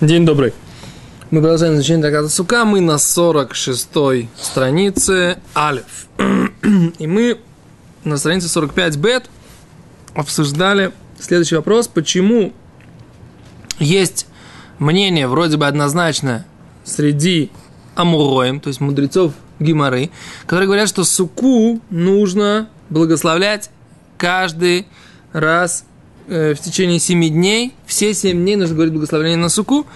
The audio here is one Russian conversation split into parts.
День добрый. Мы продолжаем изучение Трактата Сука. Мы на 46-й странице Алиф. И мы на странице 45 бет обсуждали следующий вопрос. Почему есть мнение вроде бы однозначное среди амуроем, то есть мудрецов Гимары, которые говорят, что суку нужно благословлять каждый раз в течение семи дней. Все семь дней нужно говорить благословение на суку.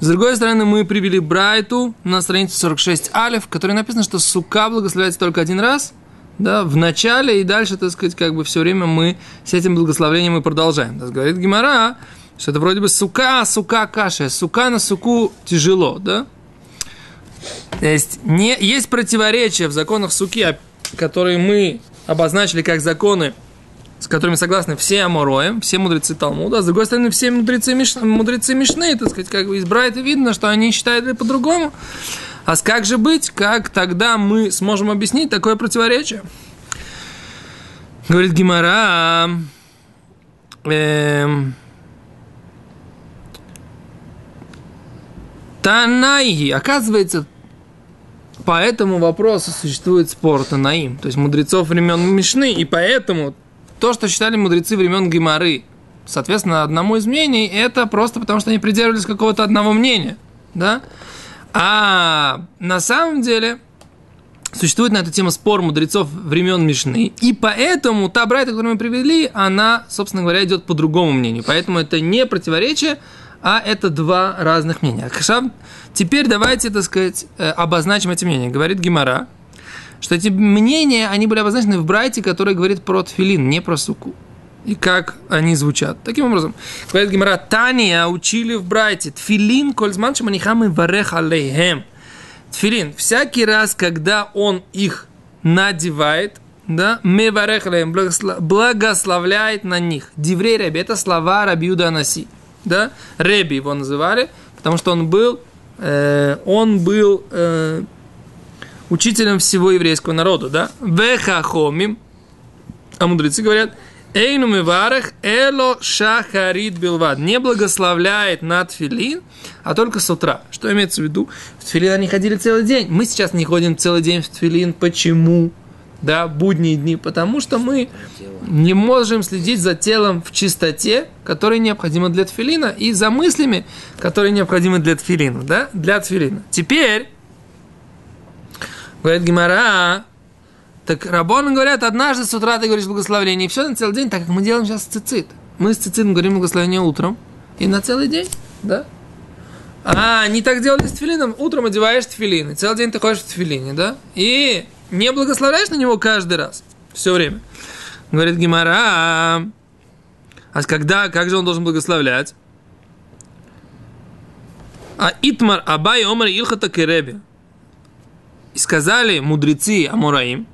С другой стороны, мы привели Брайту на странице 46 Алиф, в которой написано, что сука благословляется только один раз, да, в начале, и дальше, так сказать, как бы все время мы с этим благословением и продолжаем. Так говорит Гимара, что это вроде бы сука, сука каша, сука на суку тяжело, да? То есть, не, есть противоречия в законах суки, которые мы обозначили как законы с которыми согласны все Амороем, все мудрецы Талмуда, а с другой стороны, все мудрецы, Миш... мудрецы Мишны, так сказать, как бы из Брайта видно, что они считают по-другому. А как же быть, как тогда мы сможем объяснить такое противоречие? Говорит Гимара, эм, Танайги, оказывается, по этому вопросу существует спор Танаим, то есть мудрецов времен Мишны, и поэтому то, что считали мудрецы времен Гимары, соответственно, одному из мнений, это просто потому, что они придерживались какого-то одного мнения, да? А на самом деле существует на эту тему спор мудрецов времен Мишны, и поэтому та брайта, которую мы привели, она, собственно говоря, идет по другому мнению. Поэтому это не противоречие, а это два разных мнения. Теперь давайте, так сказать, э, обозначим эти мнения. Говорит Гимара, что эти мнения, они были обозначены в Брайте, который говорит про тфилин, не про суку. И как они звучат. Таким образом, говорит Гимара, Тания учили в Брайте, тфилин кользман шаманихамы варех алейхем. Тфилин, всякий раз, когда он их надевает, да, мы варехлеем, благословляет на них. Диврей Реби, это слова Рабиуда Анаси. Да? Реби его называли, потому что он был, э, он был э, учителем всего еврейского народа, да? Вехахомим, а мудрецы говорят, Эйну миварах эло шахарит билвад. Не благословляет на тфилин, а только с утра. Что имеется в виду? В тфилин они ходили целый день. Мы сейчас не ходим целый день в тфилин. Почему? Да, будние дни. Потому что мы не можем следить за телом в чистоте, которая необходима для тфилина, и за мыслями, которые необходимы для тфилина. Да? Для тфилина. Теперь Говорит Гимара, так Рабон говорят, однажды с утра ты говоришь благословение, и все на целый день, так как мы делаем сейчас цицит. Мы с цицитом говорим благословение утром, и на целый день, да? А, не так делали с тфилином. Утром одеваешь тфилин, и целый день ты ходишь в тфилине, да? И не благословляешь на него каждый раз, все время. Говорит Гимара, а когда, как же он должен благословлять? А Итмар Абай Омар Илхата Кереби. И сказали мудрецы Амураим,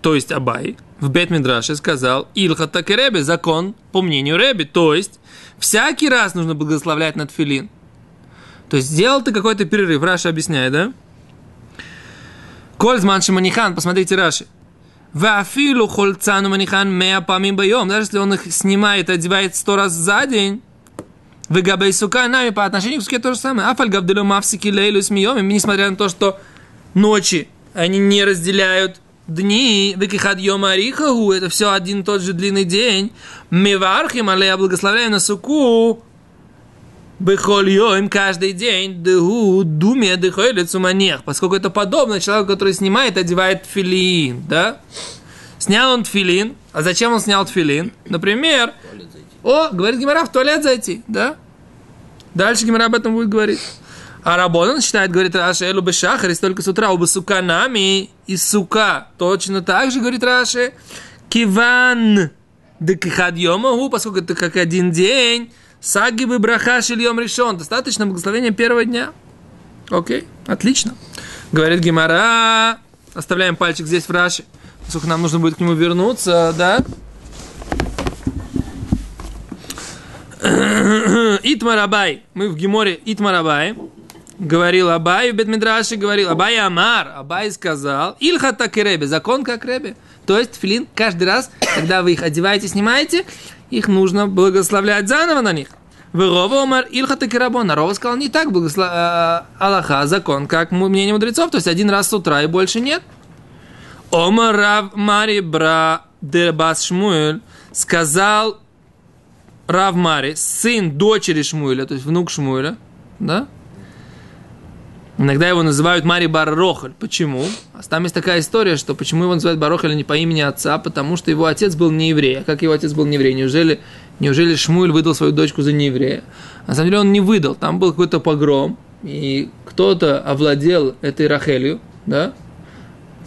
то есть Абай, в бет Мидраше сказал Илхата Керебе, закон по мнению Реби, то есть всякий раз нужно благословлять над филин. То есть сделал ты какой-то перерыв, Раша объясняет, да? Кользман Шиманихан, посмотрите Раши. Вафилу хольцану манихан меа памим боем. Даже если он их снимает, одевает сто раз за день, вы габей сука нами по отношению к суке то же самое. Афаль гавделю мавсики лейлу смеем. Несмотря на то, что ночи, они не разделяют дни, векихад йома это все один и тот же длинный день. Мевархим, але я благословляю на суку, Бехоль йоим каждый день, дыгу, думе, дыхойлит суманех, поскольку это подобно человеку, который снимает, одевает филин, да? Снял он тфилин, а зачем он снял тфилин? Например, о, говорит Гимара, в туалет зайти, да? Дальше Гимара об этом будет говорить. А Рабонан считает, говорит Раши, элу бы шахар, только с утра, оба сука нами, и сука. Точно так же, говорит Раши, киван, да кихадьемаху, поскольку это как один день, саги бы браха шильем решен, достаточно благословения первого дня. Окей, отлично. Говорит Гимара, оставляем пальчик здесь в Раши, поскольку нам нужно будет к нему вернуться, да? Итмарабай. Мы в Гиморе Итмарабай говорил Абай в Бетмидраше, говорил Абай Амар, Абай сказал, Ильха так и Ребе, закон как Ребе. То есть филин каждый раз, когда вы их одеваете, снимаете, их нужно благословлять заново на них. Рова умер Ильхата Кирабон. А Рова сказал, не так, благослов... э, Аллаха, закон, как мнение мудрецов, то есть один раз с утра и больше нет. Омар Рав Мари Бра Дебас Шмуэль сказал Рав Мари, сын дочери Шмуэля, то есть внук Шмуэля, да? Иногда его называют Мари Баррохаль. Почему? А там есть такая история, что почему его называют Баррохаль не по имени отца, потому что его отец был не еврей. А как его отец был не еврей? Неужели, неужели Шмуэль выдал свою дочку за нееврея? На самом деле он не выдал. Там был какой-то погром, и кто-то овладел этой Рахелью, да,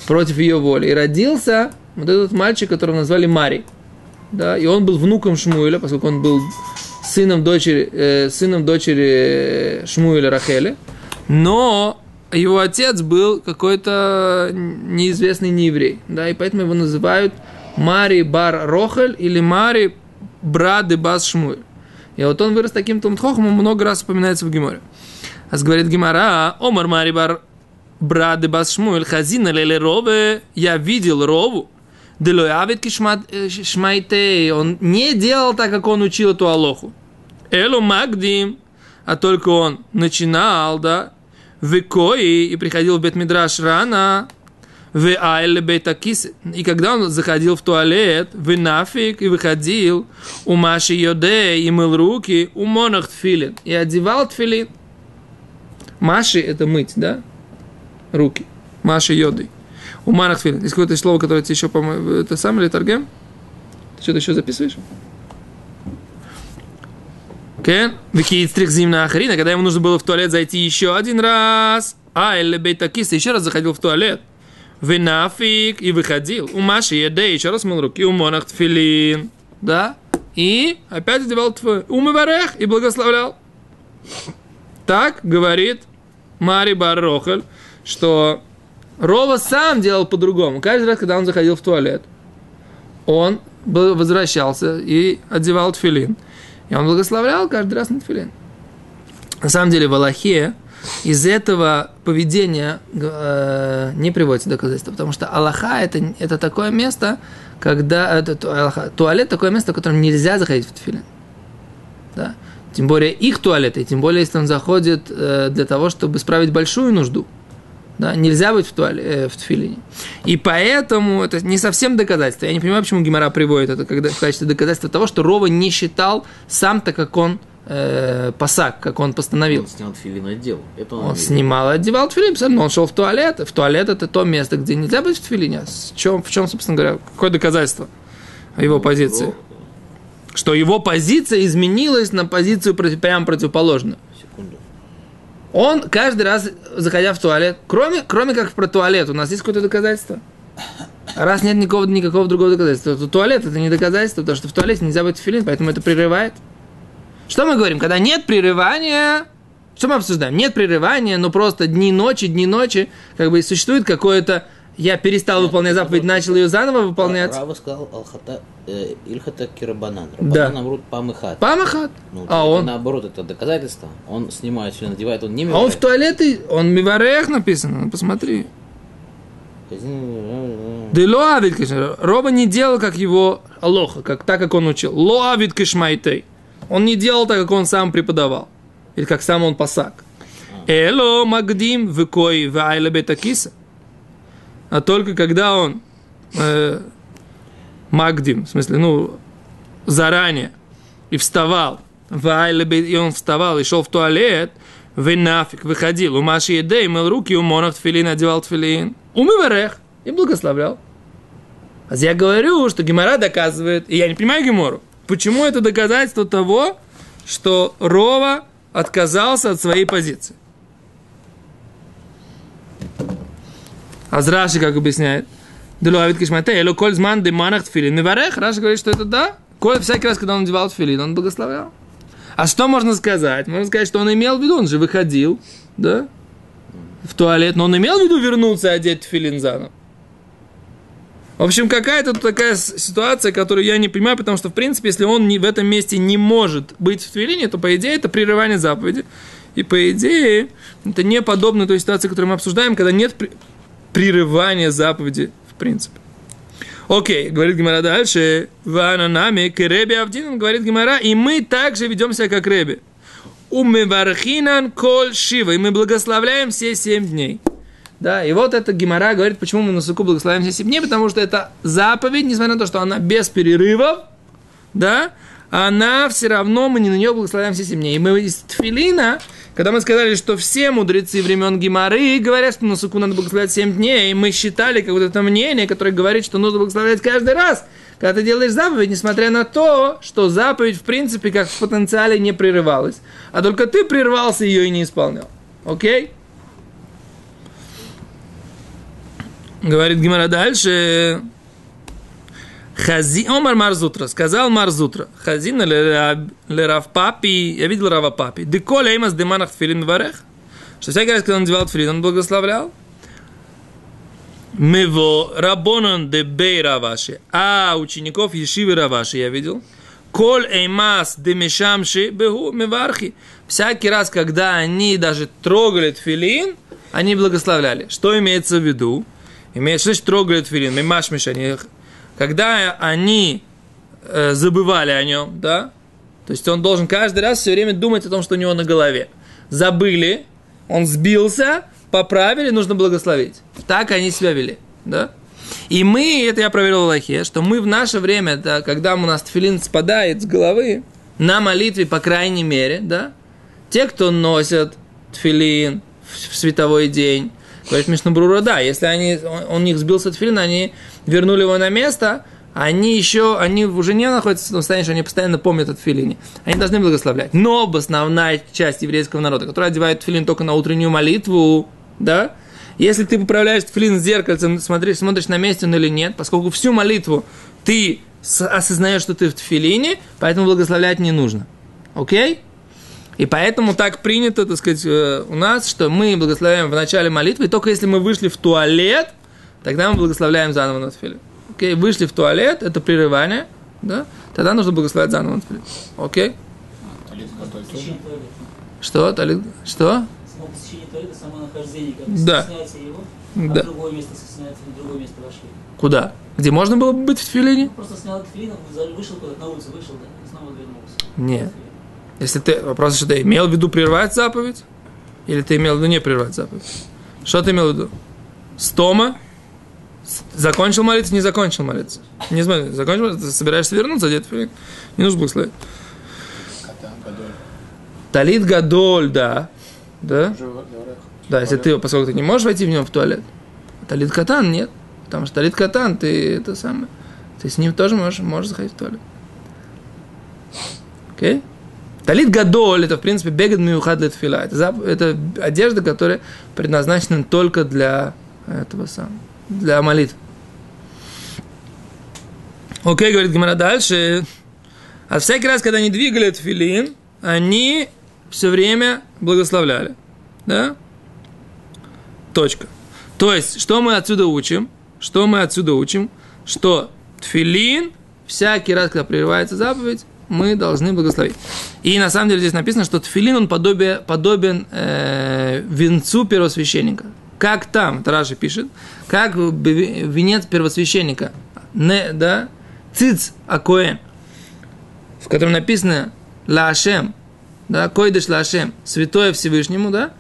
против ее воли. И родился вот этот мальчик, которого назвали Мари. Да, и он был внуком Шмуэля, поскольку он был сыном дочери, э, сыном дочери Шмуэля Рахели но его отец был какой-то неизвестный нееврей, да, и поэтому его называют Мари Бар Рохель или Мари Брады Бас Шмуэль. И вот он вырос таким Тумтхохом, он много раз упоминается в Геморе. А говорит Гемора, Омар Мари Бар Брады Бас Шмуэль, Хазина Леле Рове, я видел Рову, Делоявит Кишмайтей, он не делал так, как он учил эту Алоху. Элу Магдим, а только он начинал, да, в Кои и приходил в Бетмидраш рано, в Айле Бетакис, и когда он заходил в туалет, в Нафик и выходил, у Маши Йоде и мыл руки, у Монах Тфилин, и одевал Тфилин. Маши – это мыть, да? Руки. Маши Йоды. У Монах Тфилин. Есть какое-то слово, которое тебе еще, по-моему, это самое или Таргем? Ты что-то еще записываешь? Кен? Викиицтрих зимна ахарина, когда ему нужно было в туалет зайти еще один раз. А, или бейтакис, еще раз заходил в туалет. Винафик и выходил. У Маши еде, еще раз мыл руки. У монах тфилин. Да? И опять одевал твой умыварех и благословлял. Так говорит Мари Баррохель, что Рова сам делал по-другому. Каждый раз, когда он заходил в туалет, он возвращался и одевал тфилин. И он благословлял каждый раз на тфилин. На самом деле в Аллахе из этого поведения э, не приводится доказательства, потому что Аллаха это, это такое место, когда это, Аллаха, туалет такое место, в котором нельзя заходить в тфилин. Да? Тем более их туалеты, тем более если он заходит э, для того, чтобы справить большую нужду. Да, нельзя быть в, туале, э, в тфилине. И поэтому это не совсем доказательство. Я не понимаю, почему Гимара приводит это когда, в качестве доказательства того, что Рова не считал сам-то, как он э, пасак, как он постановил. Он снял тфилин и одел. Это он он снимал и одевал тфилин, но он шел в туалет. В туалет это то место, где нельзя быть в тфилине. В чем, в чем собственно говоря, какое доказательство его ну, позиции? Что его позиция изменилась на позицию прямо противоположную. Он каждый раз, заходя в туалет, кроме, кроме как про туалет, у нас есть какое-то доказательство? Раз нет никакого, никакого другого доказательства, то туалет это не доказательство, потому что в туалете нельзя быть филин, поэтому это прерывает. Что мы говорим? Когда нет прерывания, что мы обсуждаем? Нет прерывания, но просто дни ночи, дни ночи, как бы существует какое-то я перестал Нет, выполнять заповедь, начал ее заново выполнять. Рава сказал Алхата, э, Ильхата Кирабанан. Да. Наоборот, Памахат. Памахат. Ну, а он? Наоборот, это доказательство. Он снимает все, надевает, он не миварех. А он в туалете, он миварех написано, посмотри. Да лоавит кишмайтей. Роба не делал, как его Алоха, как, так, как он учил. Лоавит кишмайтей. Он не делал так, как он сам преподавал. Или как сам он пасак. А. Эло магдим выкой вайла бетакиса а только когда он э, магдим, в смысле, ну, заранее, и вставал, и он вставал и шел в туалет, вы нафиг выходил, у Маши Едей мыл руки, у Монах тфилин одевал тфилин, умыварех и благословлял. А я говорю, что Гемора доказывает, и я не понимаю Гемору, почему это доказательство того, что Рова отказался от своей позиции. Азраши как объясняет. Делуавит кишмате, эло коль зман де манах тфилин. Миварех, Раши говорит, что это да. Коль, всякий раз, когда он надевал тфилин, он благословлял. А что можно сказать? Можно сказать, что он имел в виду, он же выходил, да, в туалет, но он имел в виду вернуться и одеть тфилин заново. В общем, какая-то такая ситуация, которую я не понимаю, потому что, в принципе, если он не, в этом месте не может быть в твилине, то, по идее, это прерывание заповеди. И, по идее, это не подобно той ситуации, которую мы обсуждаем, когда нет прерывание заповеди в принципе. Окей, говорит Гимара дальше. Вананами к Реби Авдин, говорит Гимара, и мы также ведем себя как Реби. Умевархинан коль шива, и мы благословляем все семь дней. Да, и вот это Гимара говорит, почему мы на суку благословляем все семь дней, потому что это заповедь, несмотря на то, что она без перерывов, да, она все равно, мы не на нее благословляем все семь дней. И мы из Тфилина, когда мы сказали, что все мудрецы времен Гимары говорят, что на суку надо благословлять 7 дней, и мы считали как вот это мнение, которое говорит, что нужно благословлять каждый раз, когда ты делаешь заповедь, несмотря на то, что заповедь, в принципе, как в потенциале не прерывалась, а только ты прервался ее и не исполнял. Окей? Говорит Гимара дальше. Хази, Омар Марзутра, сказал Марзутра, Хазин Лерав Папи, я видел Рава Папи, Деколя Эймас Деманах Тфилин Варех, что всякий раз, когда он надевал тфилин, он благословлял. Мево Рабонон де Бей Раваши, а учеников Ешивы Раваши я видел. Коль Эймас де Мешамши Бегу Мевархи. Всякий раз, когда они даже трогали тфилин, они благословляли. Что имеется в виду? Имеется что трогали тфилин, Мимашмиш, они когда они э, забывали о нем, да, то есть он должен каждый раз все время думать о том, что у него на голове. Забыли, он сбился, поправили, нужно благословить. Так они себя вели, да. И мы, это я проверил в Аллахе, что мы в наше время, да, когда у нас тфилин спадает с головы, на молитве, по крайней мере, да, те, кто носят тфилин в световой день, говорит Мишнабрура, да, если они, он, он них сбился тфилин, они вернули его на место, они еще, они уже не находятся в том состоянии, что они постоянно помнят о тфилине. Они должны благословлять. Но основная часть еврейского народа, которая одевает тфилин только на утреннюю молитву, да, если ты поправляешь тфилин с зеркальцем, смотришь, смотришь на месте он или нет, поскольку всю молитву ты осознаешь, что ты в тфилине, поэтому благословлять не нужно. Окей? И поэтому так принято, так сказать, э, у нас, что мы благословляем в начале молитвы, и только если мы вышли в туалет – тогда мы благословляем заново на тфилин. Окей, вышли в туалет, это прерывание, да, тогда нужно благословлять заново на тфилин. Окей? Что? Талит? Что? Да. Его, а да. другое место стесняется, в другое место вошли. Куда? Где можно было бы быть в тфилине? Просто снял тфилин, вышел куда-то на улицу, вышел, да, и снова вернулся. Нет. Если ты, вопрос, что ты имел в виду прервать заповедь? Или ты имел в виду не прервать заповедь? Что ты имел в виду? Стома? Закончил молиться, не закончил молиться. Не смотри, закончил молиться, ты собираешься вернуться, где-то не нужно благословить. Талит Гадоль, да. Да? Да, если ты, поскольку ты не можешь войти в него в туалет. Талит Катан нет. Потому что Талит Катан, ты это самое. Ты с ним тоже можешь, можешь заходить в туалет. Окей? Okay? Талит Гадоль, это, в принципе, бегад миухад для тфила. Это, это одежда, которая предназначена только для этого самого для молитв. Окей, говорит Гимара дальше. А всякий раз, когда они двигали филин, они все время благословляли. Да? Точка. То есть, что мы отсюда учим? Что мы отсюда учим? Что тфилин, всякий раз, когда прерывается заповедь, мы должны благословить. И на самом деле здесь написано, что тфилин, он подобие, подобен э, венцу первосвященника. Как там, Тараши пишет, как венец первосвященника, не, да, циц акоэн, в котором написано להשם, да, קודש להשם, святое Всевышнему, да,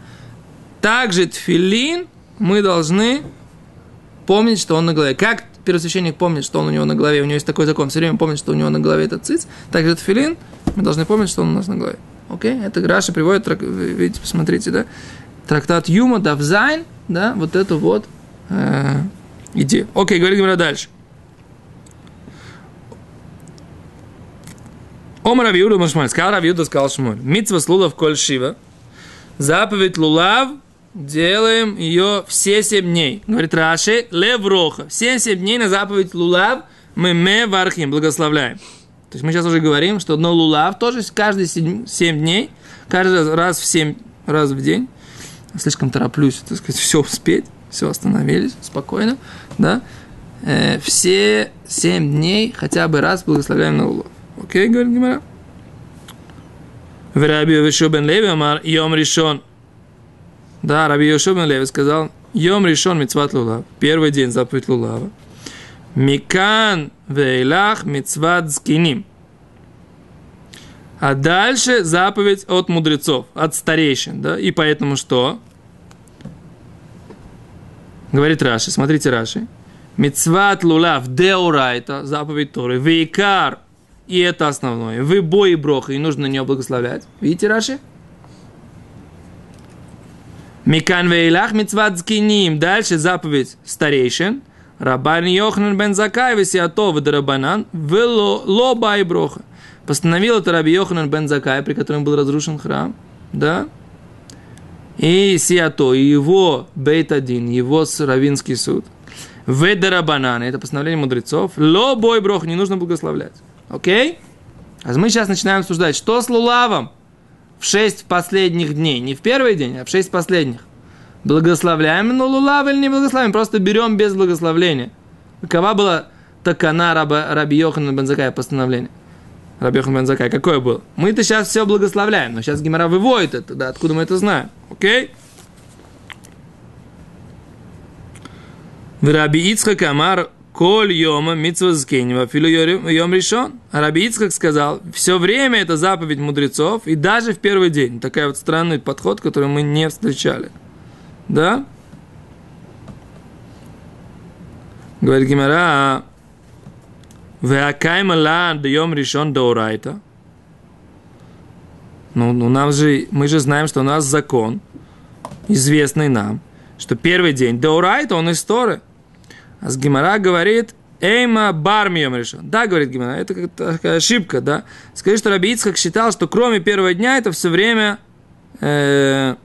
также тфилин мы должны помнить, что он на голове. Как первосвященник помнит, что он у него на голове, у него есть такой закон, все время помнит, что у него на голове этот циц, также тфилин мы должны помнить, что он у нас на голове. Окей? Это Раши приводит, видите, посмотрите, да? Трактат Юма, דף זין, да, вот эту вот э, идею. Окей, говорит Гемара дальше. Омар Равиуда Машмаль, сказал Равиуда, сказал Шмуль. Митцва слулав коль шива. Заповедь лулав, делаем ее все семь дней. Говорит Раши, левроха. Все семь дней на заповедь лулав мы ме вархим, благословляем. То есть мы сейчас уже говорим, что одно лулав тоже каждые семь дней, каждый раз в семь раз в день слишком тороплюсь, так сказать, все успеть, все остановились, спокойно, да, э, все семь дней хотя бы раз благословляем на улов. Окей, говорит Гимара? В Раби Йошуа бен Леви амар Йом Ришон. Да, Раби Йошуа бен Леви сказал, Йом Ришон митцват лулав. Первый день заповедь лулава. Микан вейлах мицват скиним. А дальше заповедь от мудрецов, от старейшин, да, и поэтому что? Говорит Раши, смотрите Раши. Мицват лулав деурайта, заповедь Торы, вейкар, и это основное. Вы бой и броха, и нужно на нее благословлять. Видите, Раши? Микан вейлах мицват скиним. Дальше заповедь старейшин. Рабан Йохнан бен Закай, висиатов дарабанан, вело лоба и броха. Постановил это Раби Йоханан бен Закай, при котором был разрушен храм. Да? И Сиато, и его Бейт-1, его Равинский суд. Ведарабанан, это постановление мудрецов. Ло бой брох, не нужно благословлять. Окей? А мы сейчас начинаем обсуждать, что с Лулавом в шесть последних дней. Не в первый день, а в шесть последних. Благословляем, но Лулав или не благословляем, просто берем без благословления. Какова была такана раба, Раби Йохана Бензакая постановление? Раби Йохан Бензакай, какое было? Мы-то сейчас все благословляем, но сейчас Гимара выводит это, да, откуда мы это знаем, окей? Раби Ицхак Амар Коль йома митцва зкенева филу йом решен. Раби Ицхак сказал, все время это заповедь мудрецов, и даже в первый день. Такая вот странный подход, который мы не встречали. Да? Говорит Гимара, Веакайма лан даем решен даурайта. Ну, ну, нам же, мы же знаем, что у нас закон, известный нам, что первый день даурайта, он из Торы. С Гимара говорит, Эйма бармием решен. Да, говорит Гимара, это как такая ошибка, да. Скажи, что Раби Ицхак считал, что кроме первого дня это все время э,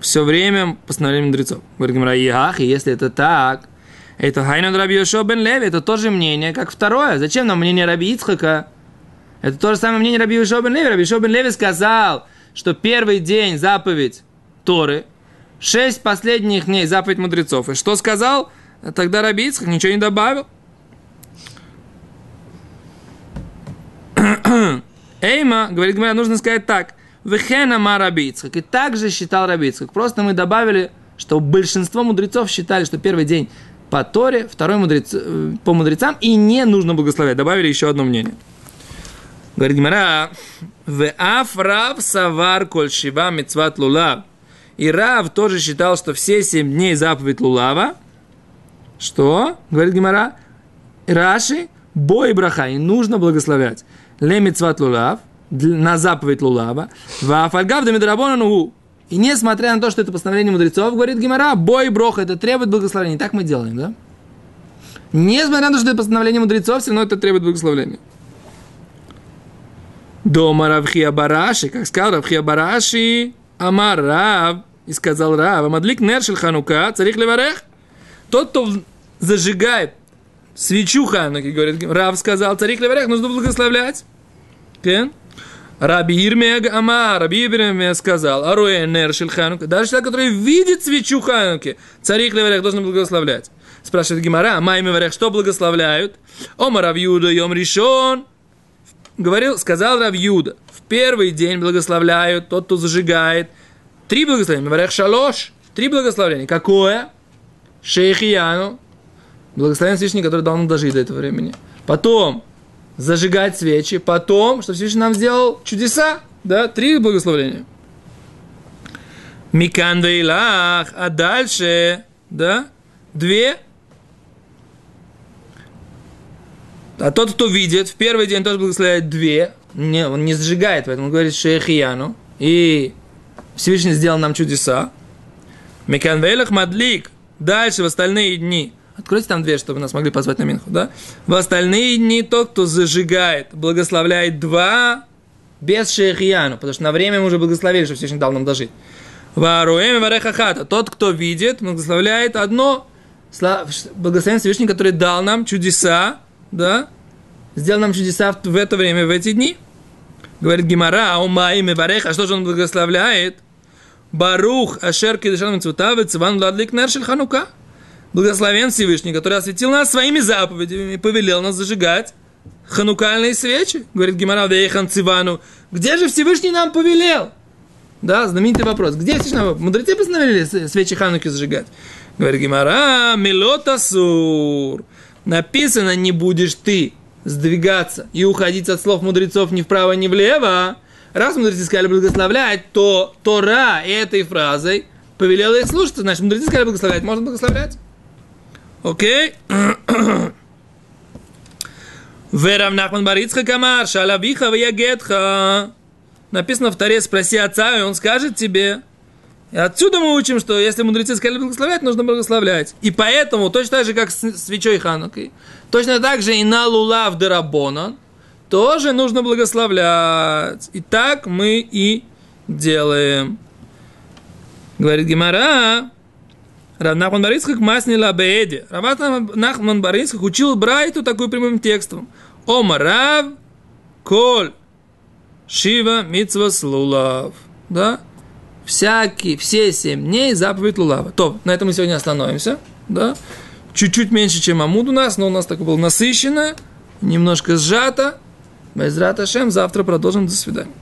все время постановление мудрецов. Говорит Гимара, и если это так, это Хайнон Раби Йошо бен Леви, это тоже мнение, как второе. Зачем нам мнение Раби Ицхака? Это то же самое мнение Раби Йошо бен Леви. Раби Йошо бен Леви сказал, что первый день заповедь Торы, шесть последних дней заповедь мудрецов. И что сказал? Тогда Раби Ицхак ничего не добавил. Эйма, говорит, говоря, нужно сказать так. Вехена ма Раби Ицхак. И также считал Раби Ицхак. Просто мы добавили, что большинство мудрецов считали, что первый день по Торе, второй мудрец, э, по мудрецам, и не нужно благословлять. Добавили еще одно мнение. Говорит Гимара, в аф рав савар коль шива мецват лулав. И Рав тоже считал, что все семь дней заповедь лулава. Что? Говорит Гимара, Раши, бой браха, и нужно благословлять. Ле мецват лулав, на заповедь лулава. В афальгав да медрабонану и несмотря на то, что это постановление мудрецов, говорит Гимара, бой брох, это требует благословения. Так мы делаем, да? Несмотря на то, что это постановление мудрецов, все равно это требует благословения. Дома Равхия Бараши, как сказал Равхия Бараши, Амар Рав, и сказал Рав, Амадлик Нершель Ханука, царих Леварех, тот, кто зажигает свечу Хануки, говорит, Рав сказал, царих Леварех, нужно благословлять. Okay? Раби Ирмег Ама, Раби Ирмег сказал, Аруэ Нершил Ханука, даже человек, который видит свечу Хануки, царих Леварех должен благословлять. Спрашивает Гимара, Майми Варех что благословляют? Ома Равьюда Йом Ришон. Говорил, сказал Равьюда, в первый день благословляют тот, кто зажигает. Три благословения. Варех Шалош. Три благословения. Какое? Шейхияну. Благословение Всевышний, который дал нам дожить до этого времени. Потом зажигать свечи, потом, что Всевышний нам сделал? Чудеса, да, три благословления. Микан вейлах, а дальше, да, две. А тот, кто видит, в первый день тоже благословляет две, не, он не зажигает, поэтому он говорит шейхияну, и Всевышний сделал нам чудеса. Микан вейлах мадлик, дальше в остальные дни – Откройте там дверь, чтобы нас могли позвать на Минху, да? В остальные дни тот, кто зажигает, благословляет два без шейхияну, потому что на время мы уже благословили, что Всевышний дал нам дожить. Варуэм варехахата. Тот, кто видит, благословляет одно благословение Всевышний, который дал нам чудеса, да, сделал нам чудеса в это время, в эти дни. Говорит Гимара, умаим и варех, а что же он благословляет? Барух, ашер кидышан мецвутавец, ван ладлик нершель ханука благословен Всевышний, который осветил нас своими заповедями и повелел нас зажигать ханукальные свечи. Говорит Гимара Вейхан Цивану. Где же Всевышний нам повелел? Да, знаменитый вопрос. Где Всевышний нам Мудрецы постановили свечи Хануки зажигать. Говорит Гимара, милотасур. написано «не будешь ты сдвигаться и уходить от слов мудрецов ни вправо, ни влево», раз мудрецы сказали благословлять, то Тора этой фразой повелела их слушаться, значит, мудрецы сказали благословлять, можно благословлять. Окей? Верам Нахман Барицха Камар, Шалавиха Ваягетха. Написано в Таре, спроси отца, и он скажет тебе. И отсюда мы учим, что если мудрецы сказали благословлять, нужно благословлять. И поэтому, точно так же, как с свечой Ханукой, точно так же и на лулав дерабона, тоже нужно благословлять. И так мы и делаем. Говорит Гимара, Равнахман Барицкак маснила беэде. Равнахман Барицкак учил Брайту такой прямым текстом. Омарав коль шива митцва слулав. Да? Всякие, все семь дней заповедь лулава. То, на этом мы сегодня остановимся. Да? Чуть-чуть меньше, чем Амуд у нас, но у нас такое было насыщенно, немножко сжато. Без Раташем завтра продолжим. До свидания.